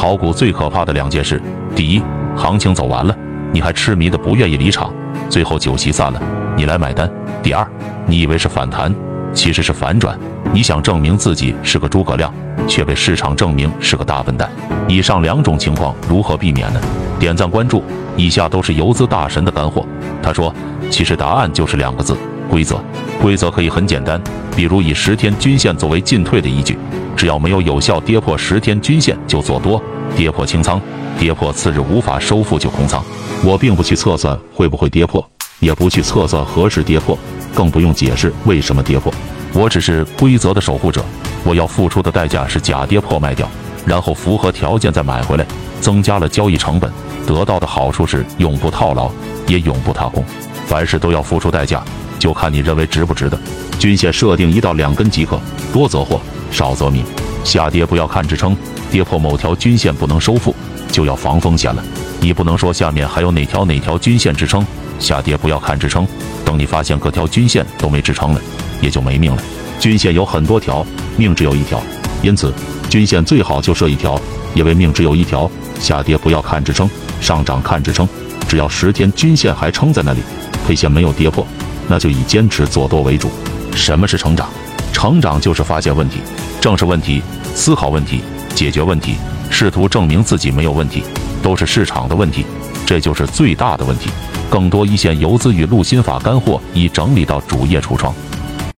炒股最可怕的两件事：第一，行情走完了，你还痴迷的不愿意离场，最后酒席散了，你来买单；第二，你以为是反弹，其实是反转，你想证明自己是个诸葛亮，却被市场证明是个大笨蛋。以上两种情况如何避免呢？点赞关注，以下都是游资大神的干货。他说，其实答案就是两个字：规则。规则可以很简单，比如以十天均线作为进退的依据，只要没有有效跌破十天均线就做多，跌破清仓，跌破次日无法收复就空仓。我并不去测算会不会跌破，也不去测算何时跌破，更不用解释为什么跌破。我只是规则的守护者，我要付出的代价是假跌破卖掉，然后符合条件再买回来，增加了交易成本，得到的好处是永不套牢，也永不踏空。凡事都要付出代价。就看你认为值不值得。均线设定一到两根即可，多则祸，少则命。下跌不要看支撑，跌破某条均线不能收复，就要防风险了。你不能说下面还有哪条哪条均线支撑，下跌不要看支撑，等你发现各条均线都没支撑了，也就没命了。均线有很多条，命只有一条，因此均线最好就设一条，因为命只有一条。下跌不要看支撑，上涨看支撑。只要十天均线还撑在那里，K 线没有跌破。那就以坚持做多为主。什么是成长？成长就是发现问题，正视问题，思考问题，解决问题，试图证明自己没有问题，都是市场的问题，这就是最大的问题。更多一线游资与陆心法干货已整理到主页橱窗。